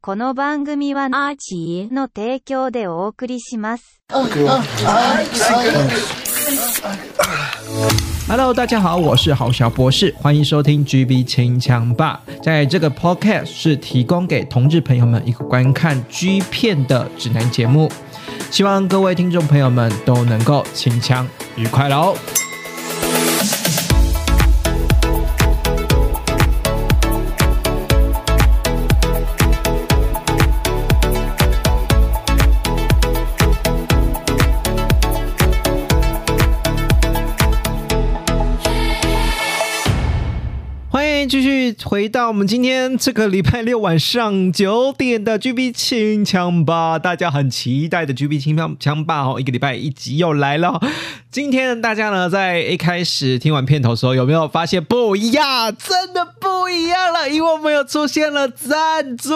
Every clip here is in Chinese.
この番組はアーチーの提供でお送りします。 Hello，大家好，我是郝小博士，欢迎收听 GB 清枪吧。在这个 Podcast 是提供给同志朋友们一个观看 G 片的指南节目，希望各位听众朋友们都能够清枪愉快喽。 继续回到我们今天这个礼拜六晚上九点的 GB 清枪吧，大家很期待的 GB 清枪枪吧哦，一个礼拜一集又来了。今天大家呢在一开始听完片头的时候，有没有发现不一样？真的不一样了，因为我们有出现了赞助。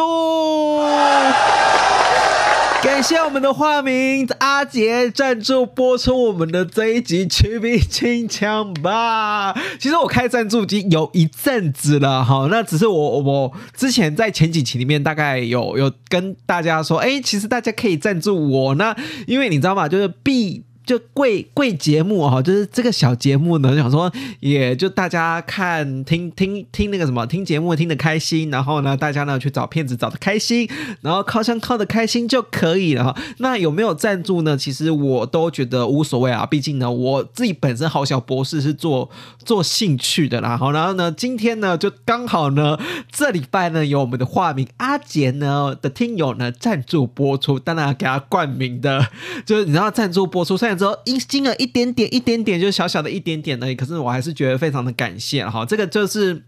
感谢我们的化名阿杰赞助播出我们的这一集《曲笔清枪吧》。其实我开赞助已经有一阵子了，哈，那只是我我之前在前几期里面大概有有跟大家说，哎，其实大家可以赞助我那，因为你知道吗？就是必。就贵贵节目哈，就是这个小节目呢，想说也就大家看听听听那个什么听节目听得开心，然后呢大家呢去找骗子找得开心，然后靠枪靠得开心就可以了哈。那有没有赞助呢？其实我都觉得无所谓啊，毕竟呢我自己本身好小博士是做做兴趣的啦。好，然后呢今天呢就刚好呢这礼拜呢有我们的化名阿杰呢的听友呢赞助播出，当然给他冠名的，就是你知道赞助播出虽然。之后一金额一点点一点点，就小小的一点点而已。可是我还是觉得非常的感谢哈，这个就是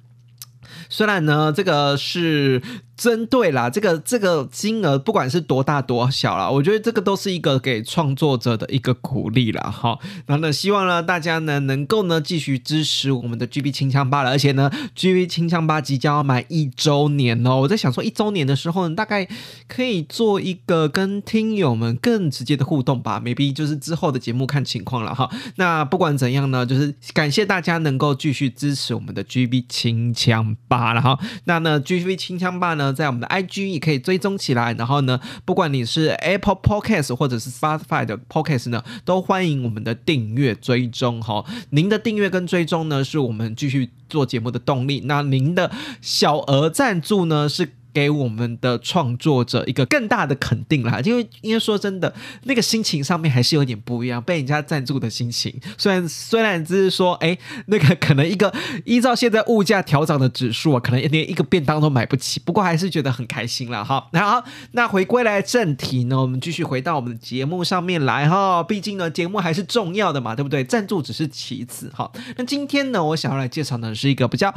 虽然呢，这个是。针对啦，这个这个金额不管是多大多小啦，我觉得这个都是一个给创作者的一个鼓励啦。哈。然后呢，希望呢大家呢能够呢继续支持我们的 GB 清枪吧了，而且呢 GB 清枪吧即将要满一周年哦，我在想说一周年的时候呢，大概可以做一个跟听友们更直接的互动吧，maybe 就是之后的节目看情况了哈。那不管怎样呢，就是感谢大家能够继续支持我们的 GB 清枪吧了哈。那呢 GB 清枪吧呢。在我们的 IG 也可以追踪起来，然后呢，不管你是 Apple Podcast 或者是 Spotify 的 Podcast 呢，都欢迎我们的订阅追踪哈。您的订阅跟追踪呢，是我们继续做节目的动力。那您的小额赞助呢，是给我们的创作者一个更大的肯定啦，因为因为说真的，那个心情上面还是有点不一样。被人家赞助的心情，虽然虽然只是说，哎，那个可能一个依照现在物价调整的指数啊，可能连一个便当都买不起，不过还是觉得很开心了哈。好，那回归来正题呢，我们继续回到我们的节目上面来哈。毕竟呢，节目还是重要的嘛，对不对？赞助只是其次哈。那今天呢，我想要来介绍的是一个比较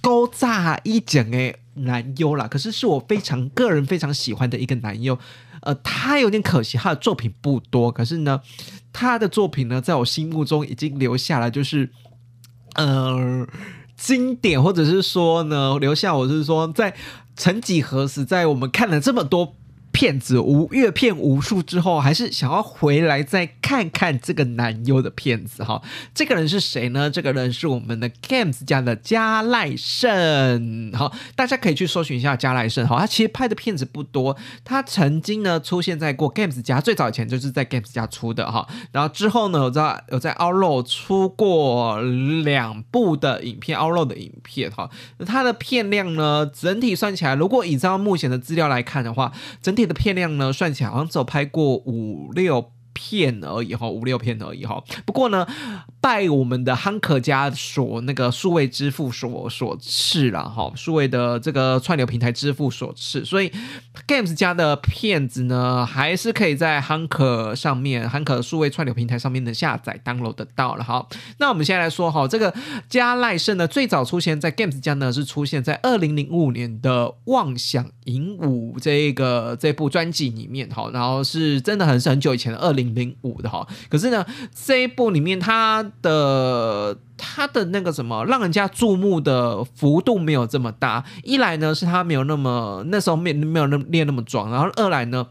高炸一整诶。男优啦，可是是我非常个人非常喜欢的一个男优，呃，他有点可惜，他的作品不多，可是呢，他的作品呢，在我心目中已经留下了，就是呃经典，或者是说呢，留下我是说，在曾几何时，在我们看了这么多。片子无阅片无数之后，还是想要回来再看看这个男优的片子哈。这个人是谁呢？这个人是我们的 Games 家的加赖胜。好，大家可以去搜寻一下加赖胜。好，他其实拍的片子不多，他曾经呢出现在过 Games 家，最早以前就是在 Games 家出的哈。然后之后呢，有在有在 Outro 出过两部的影片，Outro 的影片哈。他的片量呢，整体算起来，如果以照目前的资料来看的话，整体的片量呢，算起来好像只有拍过五六片而已哈，五六片而已哈。不过呢，拜我们的汉克家所那个数位支付所所赐了哈，数位的这个串流平台支付所赐，所以 Games 家的片子呢，还是可以在汉克上面，汉克数位串流平台上面能下载 download 得到了哈。那我们现在来说哈，这个加赖胜呢，最早出现在 Games 家呢，是出现在二零零五年的《妄想影舞》这个这部专辑里面哈，然后是真的很是很久以前的二零。零五的哈，可是呢，这一部里面它的它的那个什么，让人家注目的幅度没有这么大。一来呢，是他没有那么那时候没没有那么练那么壮，然后二来呢。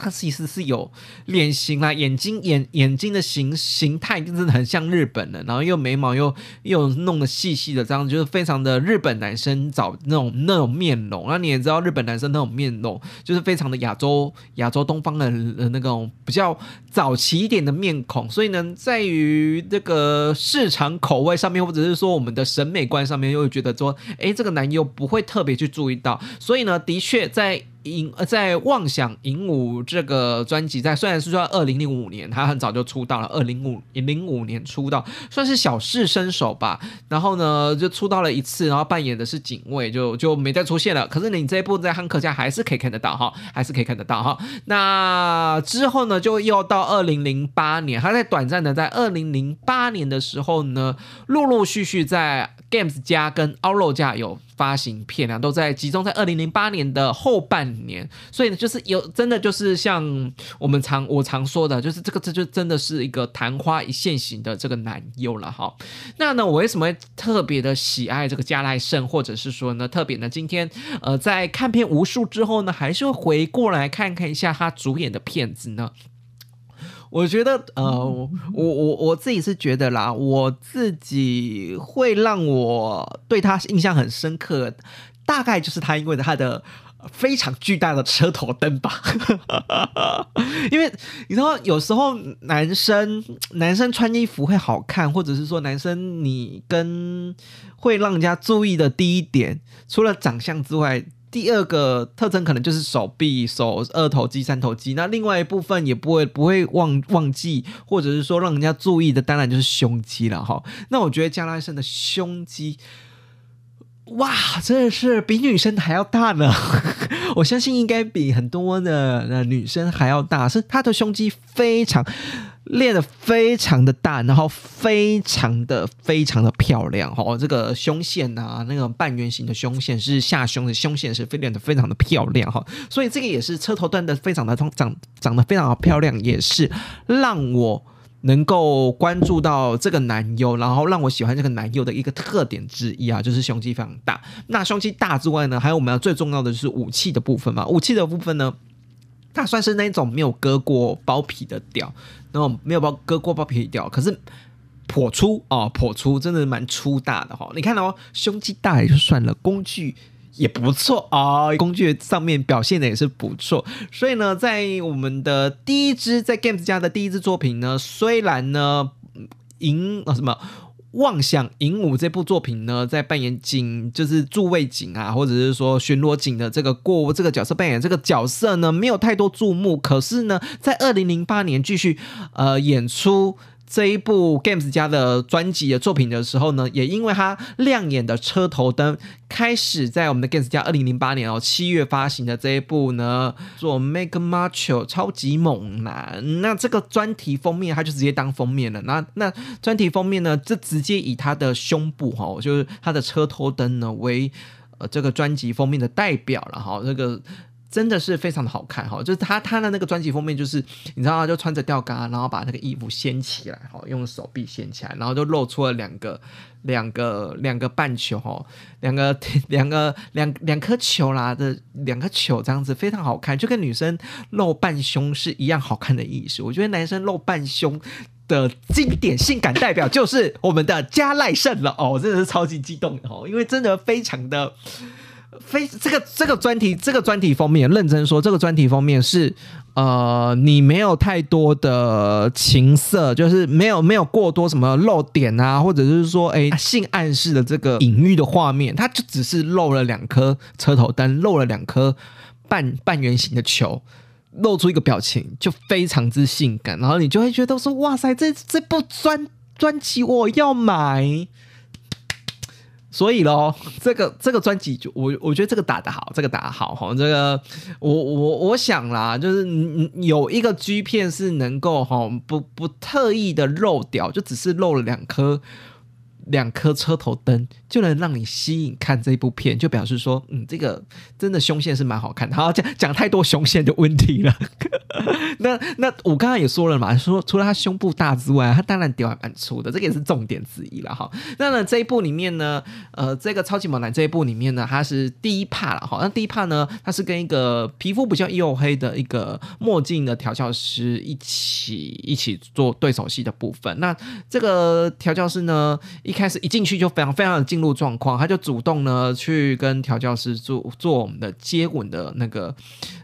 他其实是有脸型啦，眼睛眼眼睛的形形态真的很像日本人，然后又眉毛又又弄得细细的，这样就是非常的日本男生找那种那种面容。那你也知道日本男生那种面容就是非常的亚洲亚洲东方的那种比较早期一点的面孔，所以呢，在于这个市场口味上面，或者是说我们的审美观上面，又会觉得说，哎，这个男优不会特别去注意到，所以呢，的确在。影呃在妄想影舞这个专辑，在虽然是说二零零五年，他很早就出道了，二零五零五年出道，算是小试身手吧。然后呢，就出道了一次，然后扮演的是警卫，就就没再出现了。可是你这一部在汉克家还是可以看得到哈，还是可以看得到哈。那之后呢，就又到二零零八年，他在短暂的在二零零八年的时候呢，陆陆续续在 Games 家跟 o l o 家有。发行片啊，都在集中在二零零八年的后半年，所以呢，就是有真的就是像我们常我常说的，就是这个这就真的是一个昙花一现型的这个男优了哈。那呢，我为什么会特别的喜爱这个加赖胜，或者是说呢，特别呢，今天呃在看片无数之后呢，还是会回过来看看一下他主演的片子呢？我觉得，呃，我我我自己是觉得啦，我自己会让我对他印象很深刻，大概就是他因为他的非常巨大的车头灯吧。因为你知道，有时候男生男生穿衣服会好看，或者是说男生你跟会让人家注意的第一点，除了长相之外。第二个特征可能就是手臂、手二头肌、三头肌。那另外一部分也不会不会忘忘记，或者是说让人家注意的，当然就是胸肌了哈。那我觉得加拉森的胸肌，哇，真的是比女生还要大呢。我相信应该比很多的女生还要大，是她的胸肌非常。练的非常的大，然后非常的非常的漂亮哦，这个胸线啊，那个半圆形的胸线是下胸的胸线是非练的非常的漂亮哈，所以这个也是车头端的非常的长长得非常的漂亮，也是让我能够关注到这个男优，然后让我喜欢这个男优的一个特点之一啊，就是胸肌非常大。那胸肌大之外呢，还有我们要最重要的就是武器的部分嘛，武器的部分呢。它算是那种没有割过包皮的屌，那种没有包割过包皮的屌，可是颇粗哦，颇粗，真的蛮粗大的哈。你看哦，胸肌大也就算了，工具也不错啊，工具上面表现的也是不错。所以呢，在我们的第一支在 Games 家的第一支作品呢，虽然呢赢啊什么。妄想影舞这部作品呢，在扮演警，就是助卫警啊，或者是说巡逻警的这个过这个角色扮演这个角色呢，没有太多注目。可是呢，在二零零八年继续呃演出。这一部 Games 家的专辑的作品的时候呢，也因为它亮眼的车头灯，开始在我们的 Games 家二零零八年哦七月发行的这一部呢，做 Make Macho 超级猛男。那这个专题封面，它就直接当封面了。那那专题封面呢，就直接以他的胸部哈，就是他的车头灯呢为呃这个专辑封面的代表了哈，这个。真的是非常的好看哈，就是他他的那个专辑封面，就是你知道，就穿着吊嘎，然后把那个衣服掀起来哈，用手臂掀起来，然后就露出了两个两个两个半球哈，两个 两个两两颗球啦的两个球这样子非常好看，就跟女生露半胸是一样好看的意思。我觉得男生露半胸的经典性感代表就是我们的加赖胜了哦，真的是超级激动哦，因为真的非常的。非这个这个专题这个专题封面，认真说，这个专题封面是呃，你没有太多的情色，就是没有没有过多什么露点啊，或者是说哎性暗示的这个隐喻的画面，它就只是露了两颗车头灯，露了两颗半半圆形的球，露出一个表情，就非常之性感，然后你就会觉得说哇塞，这这部专专辑我要买。所以咯，这个这个专辑就我我觉得这个打得好，这个打得好哈。这个我我我想啦，就是有一个 G 片是能够哈不不特意的漏掉，就只是漏了两颗两颗车头灯就能让你吸引看这部片，就表示说，嗯，这个真的胸线是蛮好看的。好，讲讲太多胸线的问题了。那那我刚刚也说了嘛，说除了他胸部大之外，他当然屌还蛮粗的，这个也是重点之一了哈。那呢这一部里面呢，呃，这个超级猛男这一部里面呢，他是第一怕了哈。那第一怕呢，他是跟一个皮肤比较黝黑的一个墨镜的调教师一起一起做对手戏的部分。那这个调教师呢，一开始一进去就非常非常的进入状况，他就主动呢去跟调教师做做我们的接吻的那个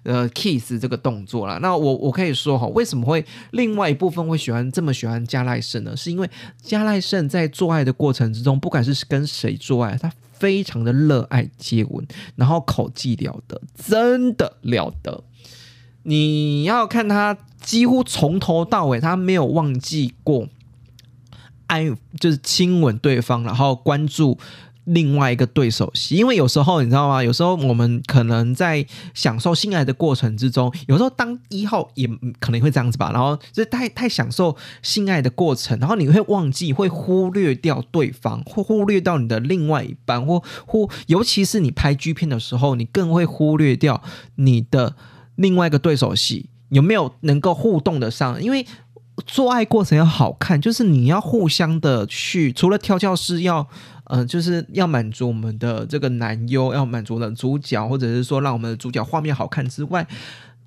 呃 kiss 这个动作了。那我我可以说哈，为什么会另外一部分会喜欢这么喜欢加赖胜呢？是因为加赖胜在做爱的过程之中，不管是跟谁做爱，他非常的热爱接吻，然后口技了得，真的了得。你要看他几乎从头到尾，他没有忘记过爱，就是亲吻对方，然后关注。另外一个对手戏，因为有时候你知道吗？有时候我们可能在享受性爱的过程之中，有时候当一号也可能会这样子吧。然后就是太太享受性爱的过程，然后你会忘记，会忽略掉对方，或忽略到你的另外一半，或忽尤其是你拍剧片的时候，你更会忽略掉你的另外一个对手戏有没有能够互动的上，因为。做爱过程要好看，就是你要互相的去，除了跳教师要，呃，就是要满足我们的这个男优，要满足的主角，或者是说让我们的主角画面好看之外。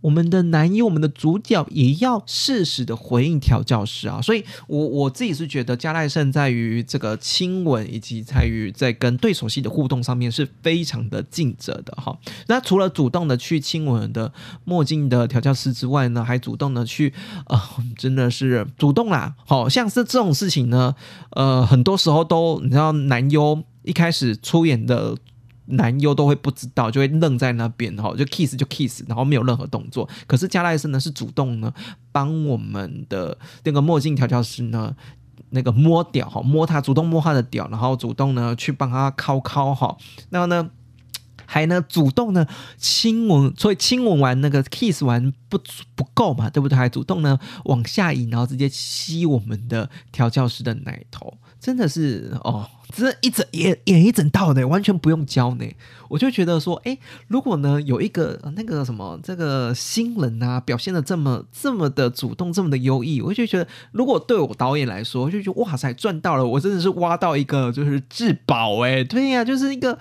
我们的男一，我们的主角也要适时的回应调教师啊，所以，我我自己是觉得加赖胜在于这个亲吻以及在于在跟对手戏的互动上面是非常的尽责的哈。那除了主动的去亲吻的墨镜的调教师之外呢，还主动的去啊，真的是主动啦。好像是这种事情呢，呃，很多时候都你知道，男优一开始出演的。男优都会不知道，就会愣在那边哈，就 kiss 就 kiss，然后没有任何动作。可是加赖斯呢是主动呢，帮我们的那个墨镜调教师呢，那个摸屌哈，摸他，主动摸他的屌，然后主动呢去帮他敲敲哈，然后呢还呢主动呢亲吻，所以亲吻完那个 kiss 完不不够嘛，对不对？还主动呢往下移，然后直接吸我们的调教师的奶头。真的是哦，这一整演演一整套的，完全不用教呢。我就觉得说，哎，如果呢有一个那个什么这个新人啊，表现的这么这么的主动，这么的优异，我就觉得，如果对我导演来说，我就觉得哇塞，赚到了！我真的是挖到一个就是至宝哎，对呀，就是一个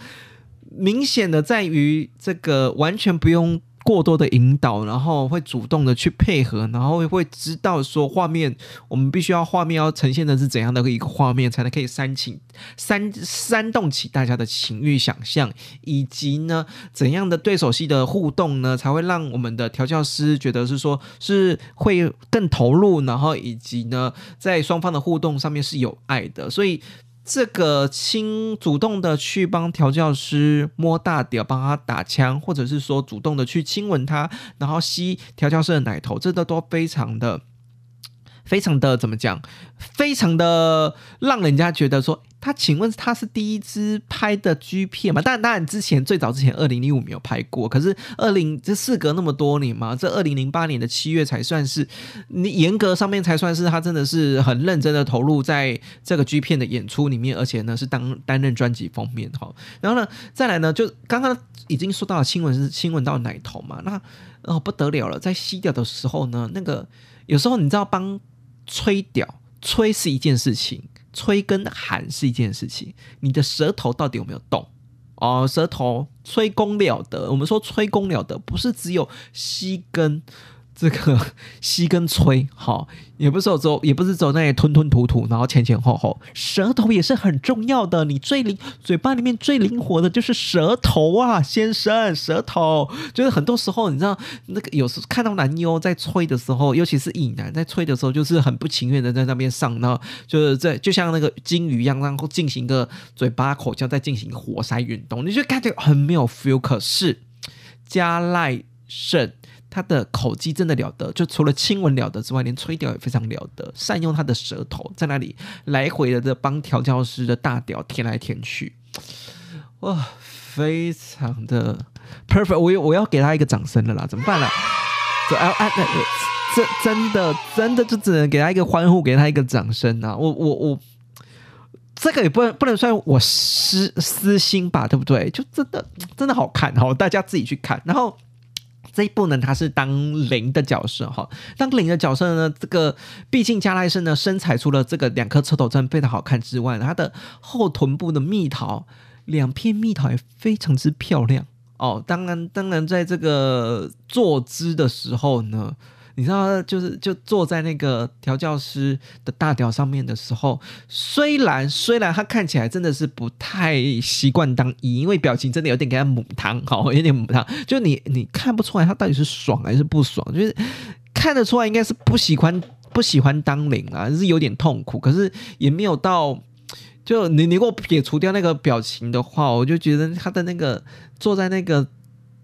明显的在于这个完全不用。过多的引导，然后会主动的去配合，然后会知道说画面，我们必须要画面要呈现的是怎样的一个画面，才能可以煽情煽煽动起大家的情欲想象，以及呢怎样的对手戏的互动呢，才会让我们的调教师觉得是说是会更投入，然后以及呢在双方的互动上面是有爱的，所以。这个亲主动的去帮调教师摸大屌，帮他打枪，或者是说主动的去亲吻他，然后吸调教师的奶头，这都都非常的。非常的怎么讲？非常的让人家觉得说，他请问他是第一支拍的 G 片嘛？当然，当然之前最早之前二零零五没有拍过，可是二零这事隔那么多年嘛，这二零零八年的七月才算是你严格上面才算是他真的是很认真的投入在这个 G 片的演出里面，而且呢是当担任专辑封面哈。然后呢，再来呢，就刚刚已经说到了新闻是新闻到奶头嘛，那哦不得了了，在吸掉的时候呢，那个有时候你知道帮。吹屌，吹是一件事情，吹跟喊是一件事情。你的舌头到底有没有动？哦，舌头吹功了得。我们说吹功了得，不是只有吸跟。这个吸跟吹，好，也不是走，也不是走那里吞吞吐吐，然后前前后后，舌头也是很重要的。你最灵，嘴巴里面最灵活的就是舌头啊，先生，舌头就是很多时候，你知道那个有时看到男优在吹的时候，尤其是乙男在吹的时候，就是很不情愿的在那边上，然后就是在就像那个金鱼一样，然后进行一个嘴巴口腔在进行活塞运动，你就感觉很没有 feel。可是加赖胜。他的口技真的了得，就除了亲吻了得之外，连吹屌也非常了得，善用他的舌头在那里来回的这帮调教师的大屌舔来舔去，哇，非常的 perfect，我我要给他一个掌声了啦，怎么办呢？这哎哎，这真的真的就只能给他一个欢呼，给他一个掌声啊！我我我。这个也不能不能算我私私心吧，对不对？就真的真的好看哈，大家自己去看。然后这一部呢，他是当零的角色哈，当零的角色呢，这个毕竟加莱森呢身材除了这个两颗车头针非常好看之外，他的后臀部的蜜桃两片蜜桃也非常之漂亮哦。当然，当然在这个坐姿的时候呢。你知道，就是就坐在那个调教师的大屌上面的时候，虽然虽然他看起来真的是不太习惯当一，因为表情真的有点给他母汤，好有点母汤，就你你看不出来他到底是爽还是不爽，就是看得出来应该是不喜欢不喜欢当零啊，是有点痛苦，可是也没有到，就你你给我撇除掉那个表情的话，我就觉得他的那个坐在那个。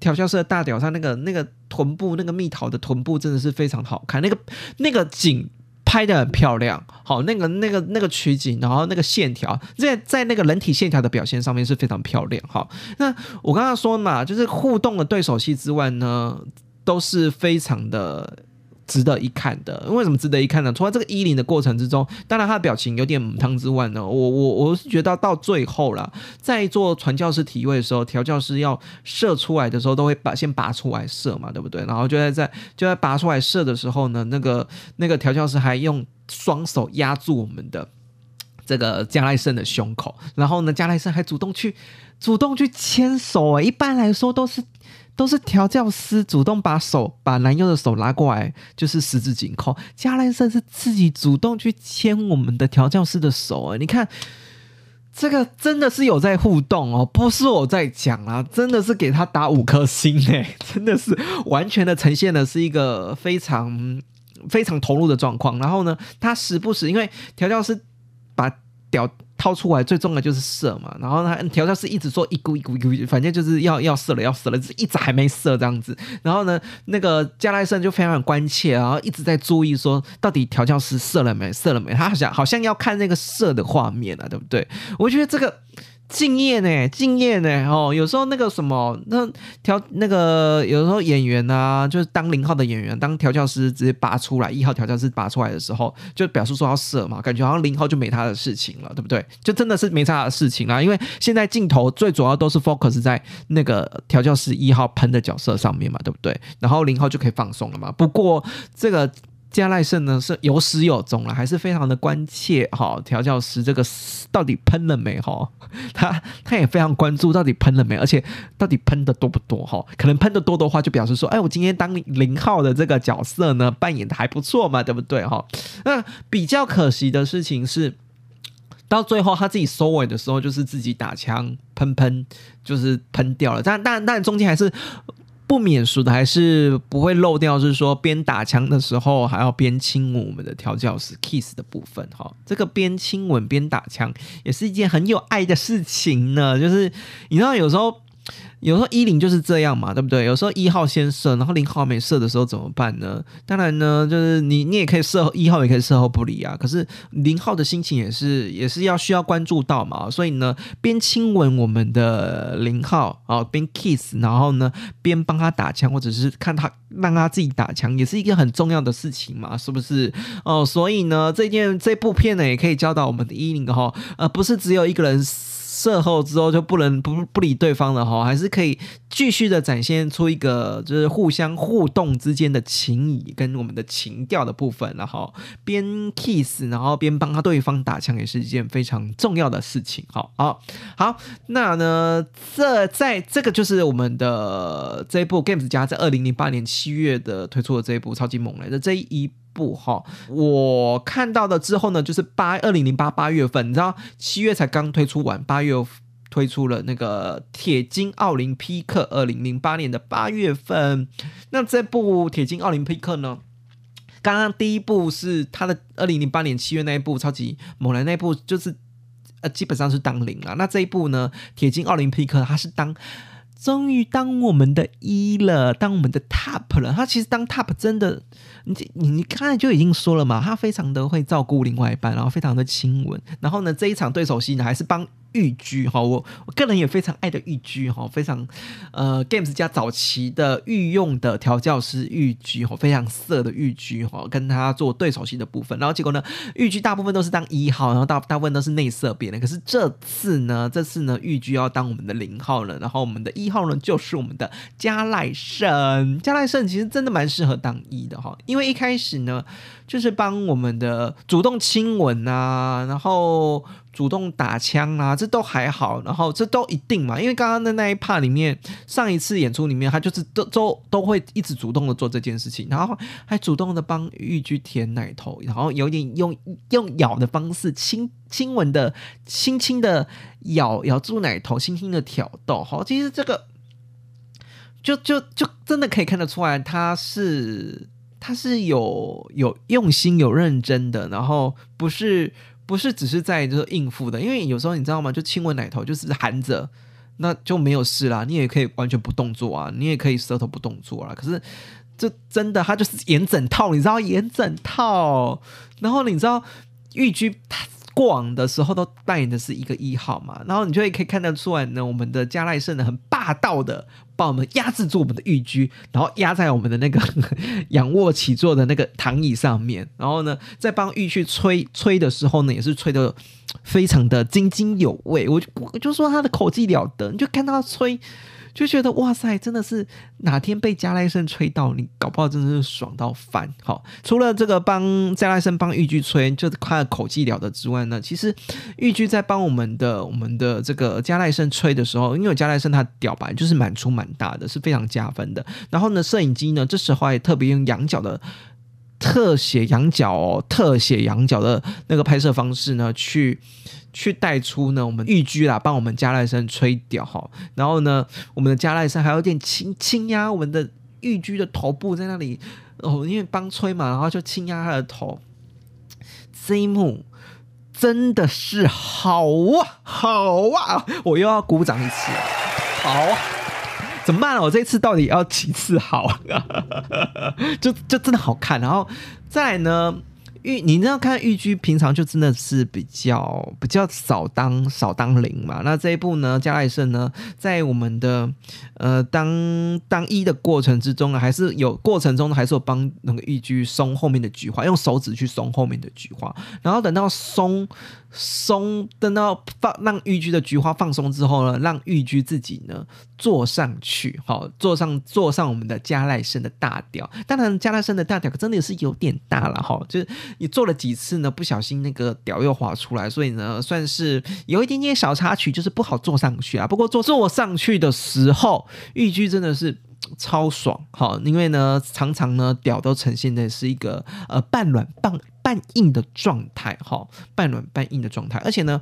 调教师的大屌他那个那个臀部，那个蜜桃的臀部真的是非常好看，那个那个景拍的很漂亮，好，那个那个那个取景，然后那个线条在在那个人体线条的表现上面是非常漂亮，好，那我刚刚说嘛，就是互动的对手戏之外呢，都是非常的。值得一看的，为什么值得一看呢？除了这个衣领的过程之中，当然他的表情有点母汤之外呢，我我我是觉得到最后了，在做传教士体位的时候，调教师要射出来的时候，都会把先拔出来射嘛，对不对？然后就在在就在拔出来射的时候呢，那个那个调教师还用双手压住我们的这个加莱森的胸口，然后呢，加莱森还主动去主动去牵手，一般来说都是。都是调教师主动把手把男优的手拉过来，就是十指紧扣。加兰森是自己主动去牵我们的调教师的手啊！你看，这个真的是有在互动哦，不是我在讲啊，真的是给他打五颗星 哎，真的是完全的呈现的是一个非常非常投入的状况。然后呢，他时不时因为调教师把屌。掏出来最重要的就是射嘛，然后他调教师一直说一咕一咕一咕，反正就是要要射了要射了，一直还没射这样子。然后呢，那个加莱森就非常关切，然后一直在注意说到底调教师射了没射了没，他好像好像要看那个射的画面啊，对不对？我觉得这个。敬业呢，敬业呢，哦，有时候那个什么，那调那个有时候演员啊，就是当零号的演员，当调教师直接拔出来，一号调教师拔出来的时候，就表示说要射嘛，感觉好像零号就没他的事情了，对不对？就真的是没他的事情啦，因为现在镜头最主要都是 focus 在那个调教师一号喷的角色上面嘛，对不对？然后零号就可以放松了嘛。不过这个。加赖胜呢是有始有终了，还是非常的关切哈。调教师这个到底喷了没哈？他他也非常关注到底喷了没，而且到底喷的多不多哈？可能喷的多的话，就表示说，哎，我今天当零号的这个角色呢，扮演的还不错嘛，对不对哈？那比较可惜的事情是，到最后他自己收尾的时候，就是自己打枪喷喷，就是喷掉了。但但但中间还是。不免俗的还是不会漏掉，是说边打枪的时候还要边亲吻我们的调教师 kiss 的部分哈。这个边亲吻边打枪也是一件很有爱的事情呢。就是你知道有时候。有时候一零就是这样嘛，对不对？有时候一号先射，然后零号没射的时候怎么办呢？当然呢，就是你你也可以射一号，也可以射后不理啊。可是零号的心情也是也是要需要关注到嘛，所以呢，边亲吻我们的零号啊，边 kiss，然后呢，边帮他打枪，或者是看他让他自己打枪，也是一个很重要的事情嘛，是不是？哦，所以呢，这件这部片呢，也可以教导我们的一零哈，呃，不是只有一个人。射后之后就不能不不理对方了哈，还是可以继续的展现出一个就是互相互动之间的情谊跟我们的情调的部分，然后边 kiss 然后边帮他对方打枪也是一件非常重要的事情。哈，好，好，那呢这在这个就是我们的这一部 Games 家在二零零八年七月的推出的这一部超级猛雷的这一。部哈，我看到的之后呢，就是八二零零八八月份，你知道七月才刚推出完，八月推出了那个铁金奥林匹克，二零零八年的八月份。那这部铁金奥林匹克呢，刚刚第一部是他的二零零八年七月那一部超级猛男那一部，就是呃基本上是当零了。那这一部呢，铁金奥林匹克，它是当。终于当我们的一了，当我们的 top 了。他其实当 top 真的，你你你刚才就已经说了嘛，他非常的会照顾另外一半，然后非常的亲吻。然后呢，这一场对手戏呢，还是帮御居哈，我我个人也非常爱的御居哈，非常呃 Games 家早期的御用的调教师御居哈，非常色的御居哈，跟他做对手戏的部分，然后结果呢，御居大部分都是当一号，然后大大部分都是内色变的，可是这次呢，这次呢，御居要当我们的零号了，然后我们的一号呢就是我们的加赖胜，加赖胜其实真的蛮适合当一的哈，因为一开始呢。就是帮我们的主动亲吻啊，然后主动打枪啊，这都还好，然后这都一定嘛，因为刚刚的那一 part 里面，上一次演出里面，他就是都都都会一直主动的做这件事情，然后还主动的帮玉居舔奶头，然后有点用用咬的方式亲亲吻的，轻轻的咬咬住奶头，轻轻的挑逗，好，其实这个就就就真的可以看得出来，他是。他是有有用心、有认真的，然后不是不是只是在就是应付的，因为有时候你知道吗？就亲吻奶头就是含着，那就没有事啦。你也可以完全不动作啊，你也可以舌头不动作啦。可是这真的，他就是演整套，你知道演整套。然后你知道玉居过往的时候都扮演的是一个一号嘛，然后你就会可以看得出来呢，我们的加赖胜呢很霸道的把我们压制住我们的玉居，然后压在我们的那个 仰卧起坐的那个躺椅上面，然后呢在帮玉去吹吹的时候呢，也是吹的非常的津津有味，我就我就说他的口技了得，你就看他吹。就觉得哇塞，真的是哪天被加莱森吹到，你搞不好真的是爽到翻。好，除了这个帮加莱森帮玉居吹，就是他的口技了得之外呢，其实玉居在帮我们的我们的这个加莱森吹的时候，因为加莱森他屌白就是蛮粗蛮大的，是非常加分的。然后呢，摄影机呢这时候也特别用仰角的。特写羊角哦，特写羊角的那个拍摄方式呢，去去带出呢我们玉居啦，帮我们加赖森吹掉哈，然后呢，我们的加赖森还有点轻轻压我们的玉居的头部在那里哦，因为帮吹嘛，然后就轻压他的头，这一幕真的是好啊，好啊，我又要鼓掌一次，好啊。怎么办？我这一次到底要几次好？就就真的好看，然后再呢？玉，你知道看玉居平常就真的是比较比较少当少当零嘛。那这一部呢，加赖胜呢，在我们的呃当当一的过程之中呢，还是有过程中呢，还是有帮那个玉居松后面的菊花，用手指去松后面的菊花，然后等到松松，等到放让玉居的菊花放松之后呢，让玉居自己呢坐上去，好坐上坐上我们的加赖胜的大屌。当然，加赖胜的大屌可真的是有点大了哈，就是。你做了几次呢？不小心那个屌又滑出来，所以呢，算是有一点点小插曲，就是不好坐上去啊。不过坐坐上去的时候，玉居真的是超爽哈，因为呢，常常呢屌都呈现的是一个呃半软半半硬的状态哈，半软半硬的状态。而且呢，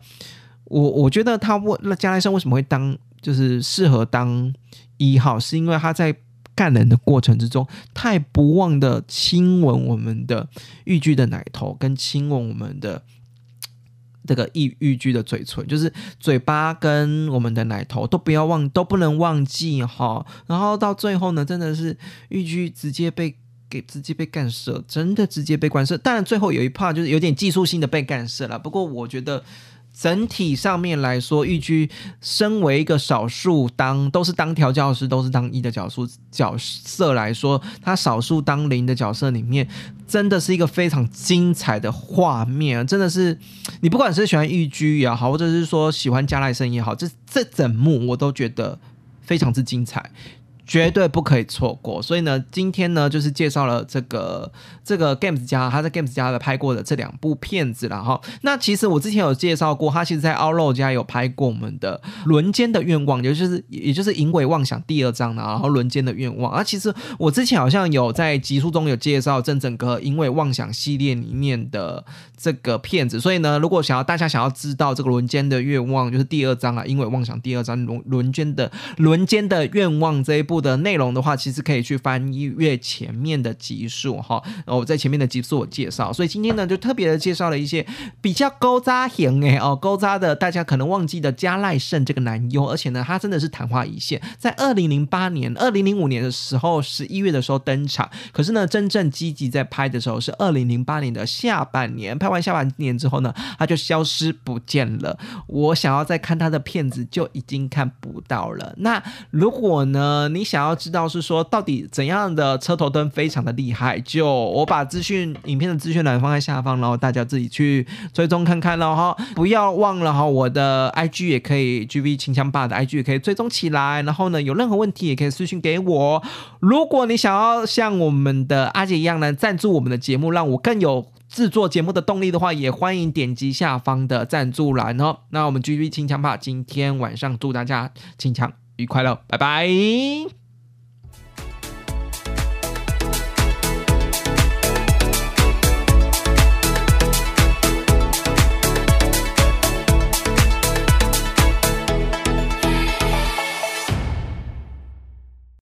我我觉得他为那加莱生为什么会当就是适合当一号，是因为他在。干人的过程之中，太不忘的亲吻我们的玉居的奶头，跟亲吻我们的 这个玉玉居的嘴唇，就是嘴巴跟我们的奶头都不要忘，都不能忘记哈。然后到最后呢，真的是玉居直接被给直接被干涉，真的直接被干涉。当然最后有一 part 就是有点技术性的被干涉了，不过我觉得。整体上面来说，玉居身为一个少数当都是当调教师，都是当一的角色角色来说，他少数当零的角色里面，真的是一个非常精彩的画面。真的是，你不管是喜欢玉居也好，或者是说喜欢加赖森也好，这这整幕我都觉得非常之精彩。绝对不可以错过，所以呢，今天呢就是介绍了这个这个 Games 家他在 Games 家的拍过的这两部片子了哈。那其实我之前有介绍过，他其实在 o u l o 家有拍过我们的《轮奸的愿望》，也就是也就是《淫鬼妄想》第二章的，然后《轮奸的愿望》。啊，其实我之前好像有在集数中有介绍正正哥《淫鬼妄想》系列里面的这个片子，所以呢，如果想要大家想要知道这个《轮奸的愿望》就是第二章啊，《淫鬼妄想》第二章轮轮奸的轮奸的愿望这一部。部的内容的话，其实可以去翻一阅前面的集数哈。我在前面的集数我介绍，所以今天呢就特别的介绍了一些比较勾扎型哎哦勾扎的，大家可能忘记的加赖胜这个男优，而且呢他真的是昙花一现，在二零零八年、二零零五年的时候，十一月的时候登场，可是呢真正积极在拍的时候是二零零八年的下半年，拍完下半年之后呢，他就消失不见了。我想要再看他的片子就已经看不到了。那如果呢，你你想要知道是说到底怎样的车头灯非常的厉害，就我把资讯影片的资讯栏放在下方，然后大家自己去追踪看看了哈。不要忘了哈，我的 IG 也可以，GV 清枪霸的 IG 也可以追踪起来。然后呢，有任何问题也可以私信给我。如果你想要像我们的阿姐一样呢，赞助我们的节目，让我更有制作节目的动力的话，也欢迎点击下方的赞助栏哦。那我们 GV 清枪霸今天晚上祝大家清枪愉快喽，拜拜。